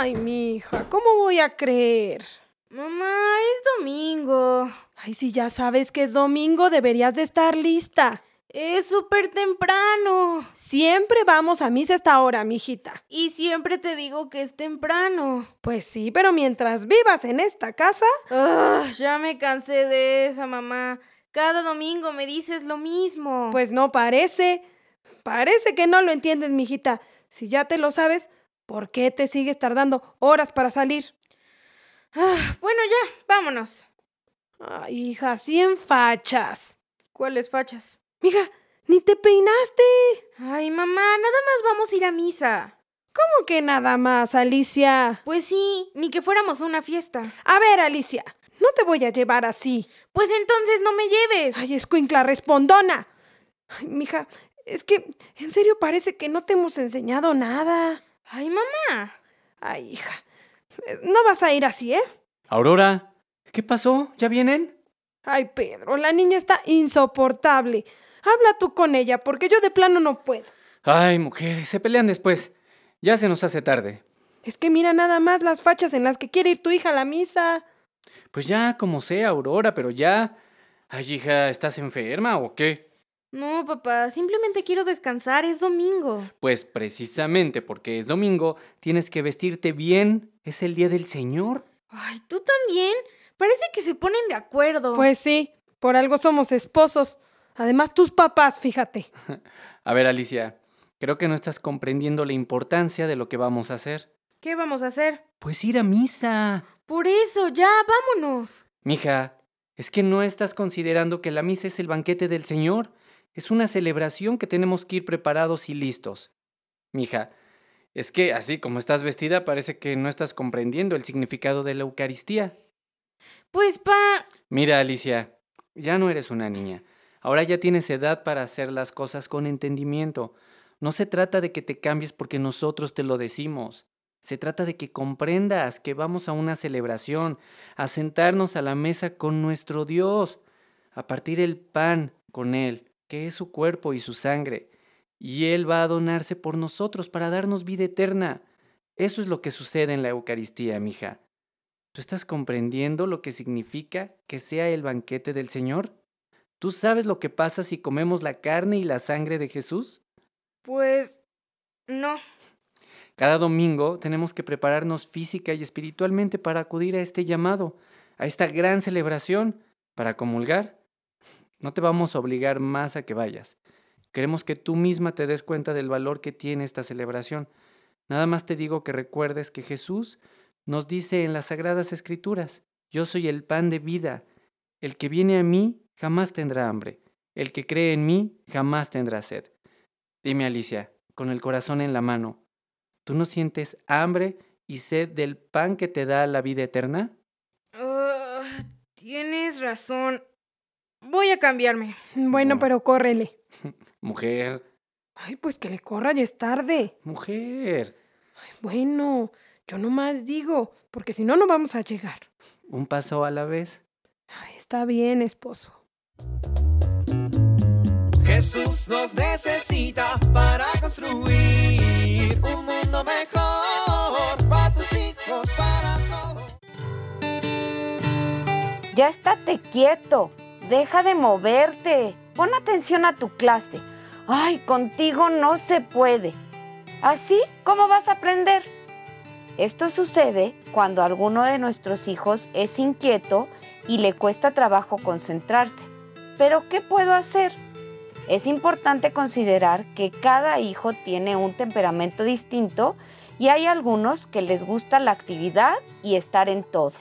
Ay, mi hija, ¿cómo voy a creer? Mamá, es domingo. Ay, si ya sabes que es domingo, deberías de estar lista. Es súper temprano. Siempre vamos a misa esta hora, mijita. Y siempre te digo que es temprano. Pues sí, pero mientras vivas en esta casa. Ah, ya me cansé de esa, mamá. Cada domingo me dices lo mismo. Pues no parece. Parece que no lo entiendes, mijita. Si ya te lo sabes, ¿por qué te sigues tardando horas para salir? Ah, bueno, ya, vámonos. Ay, hija, cien fachas. ¿Cuáles fachas? Mija, ni te peinaste. Ay, mamá, nada más vamos a ir a misa. ¿Cómo que nada más, Alicia? Pues sí, ni que fuéramos a una fiesta. A ver, Alicia, no te voy a llevar así. Pues entonces no me lleves. Ay, escuincla respondona. Ay, mija, es que en serio parece que no te hemos enseñado nada. Ay, mamá. Ay, hija, eh, no vas a ir así, ¿eh? Aurora, ¿qué pasó? ¿Ya vienen? Ay, Pedro, la niña está insoportable. Habla tú con ella, porque yo de plano no puedo. Ay, mujeres, se pelean después. Ya se nos hace tarde. Es que mira nada más las fachas en las que quiere ir tu hija a la misa. Pues ya, como sea, Aurora, pero ya. Ay, hija, ¿estás enferma o qué? No, papá, simplemente quiero descansar, es domingo. Pues precisamente porque es domingo, tienes que vestirte bien. Es el día del Señor. Ay, tú también. Parece que se ponen de acuerdo. Pues sí, por algo somos esposos. Además, tus papás, fíjate. A ver, Alicia, creo que no estás comprendiendo la importancia de lo que vamos a hacer. ¿Qué vamos a hacer? Pues ir a misa. Por eso, ya, vámonos. Mija, es que no estás considerando que la misa es el banquete del Señor. Es una celebración que tenemos que ir preparados y listos. Mija, es que así como estás vestida parece que no estás comprendiendo el significado de la Eucaristía. Pues, pa... Mira, Alicia, ya no eres una niña. Ahora ya tienes edad para hacer las cosas con entendimiento. No se trata de que te cambies porque nosotros te lo decimos. Se trata de que comprendas que vamos a una celebración, a sentarnos a la mesa con nuestro Dios, a partir el pan con Él, que es su cuerpo y su sangre, y Él va a donarse por nosotros para darnos vida eterna. Eso es lo que sucede en la Eucaristía, mija. ¿Tú estás comprendiendo lo que significa que sea el banquete del Señor? ¿Tú sabes lo que pasa si comemos la carne y la sangre de Jesús? Pues... no. Cada domingo tenemos que prepararnos física y espiritualmente para acudir a este llamado, a esta gran celebración, para comulgar. No te vamos a obligar más a que vayas. Queremos que tú misma te des cuenta del valor que tiene esta celebración. Nada más te digo que recuerdes que Jesús nos dice en las Sagradas Escrituras, yo soy el pan de vida. El que viene a mí jamás tendrá hambre. El que cree en mí jamás tendrá sed. Dime, Alicia, con el corazón en la mano, ¿tú no sientes hambre y sed del pan que te da la vida eterna? Ah, tienes razón. Voy a cambiarme. Bueno, No. pero córrele. Mujer, Ay, pues que le corra, ya es tarde. mujer. Bueno, yo nomás digo, porque si no, no vamos a llegar. Un paso a la vez. Ay, está bien, esposo. Jesús nos necesita para construir un mundo mejor para tus hijos, para todos. Ya estate quieto. Deja de moverte. Pon atención a tu clase. Ay, contigo no se puede. Así, ¿cómo vas a aprender? Esto sucede cuando alguno de nuestros hijos es inquieto y le cuesta trabajo concentrarse. Pero ¿qué puedo hacer? Es importante considerar que cada hijo tiene un temperamento distinto y hay algunos que les gusta la actividad y estar en todo.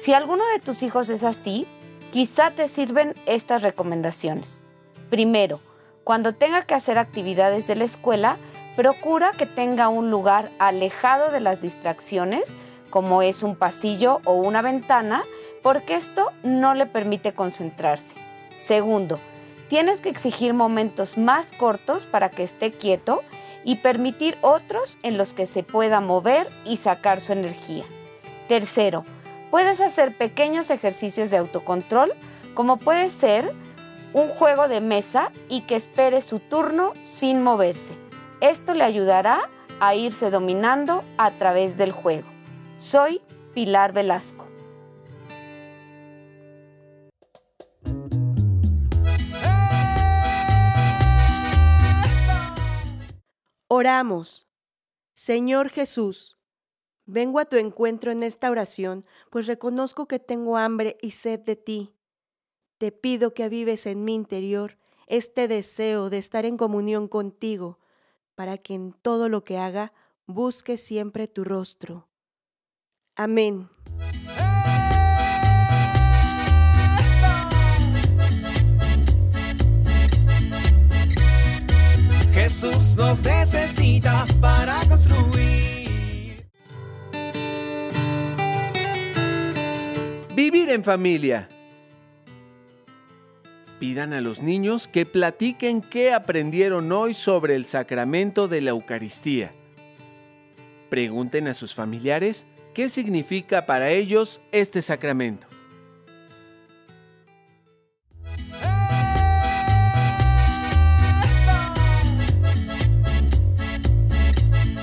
Si alguno de tus hijos es así, quizá te sirven estas recomendaciones. Primero, cuando tenga que hacer actividades de la escuela, procura que tenga un lugar alejado de las distracciones, como es un pasillo o una ventana, porque esto no le permite concentrarse. Segundo, tienes que exigir momentos más cortos para que esté quieto y permitir otros en los que se pueda mover y sacar su energía. Tercero, puedes hacer pequeños ejercicios de autocontrol, como puede ser un juego de mesa y que espere su turno sin moverse. Esto le ayudará a irse dominando a través del juego. Soy Pilar Velasco. Oramos. Señor Jesús, vengo a tu encuentro en esta oración, pues reconozco que tengo hambre y sed de ti. Te pido que avives en mi interior este deseo de estar en comunión contigo, para que en todo lo que haga busque siempre tu rostro. Amén. Jesús nos necesita para construir. Vivir en familia. Pidan a los niños que platiquen qué aprendieron hoy sobre el sacramento de la Eucaristía. Pregunten a sus familiares qué significa para ellos este sacramento.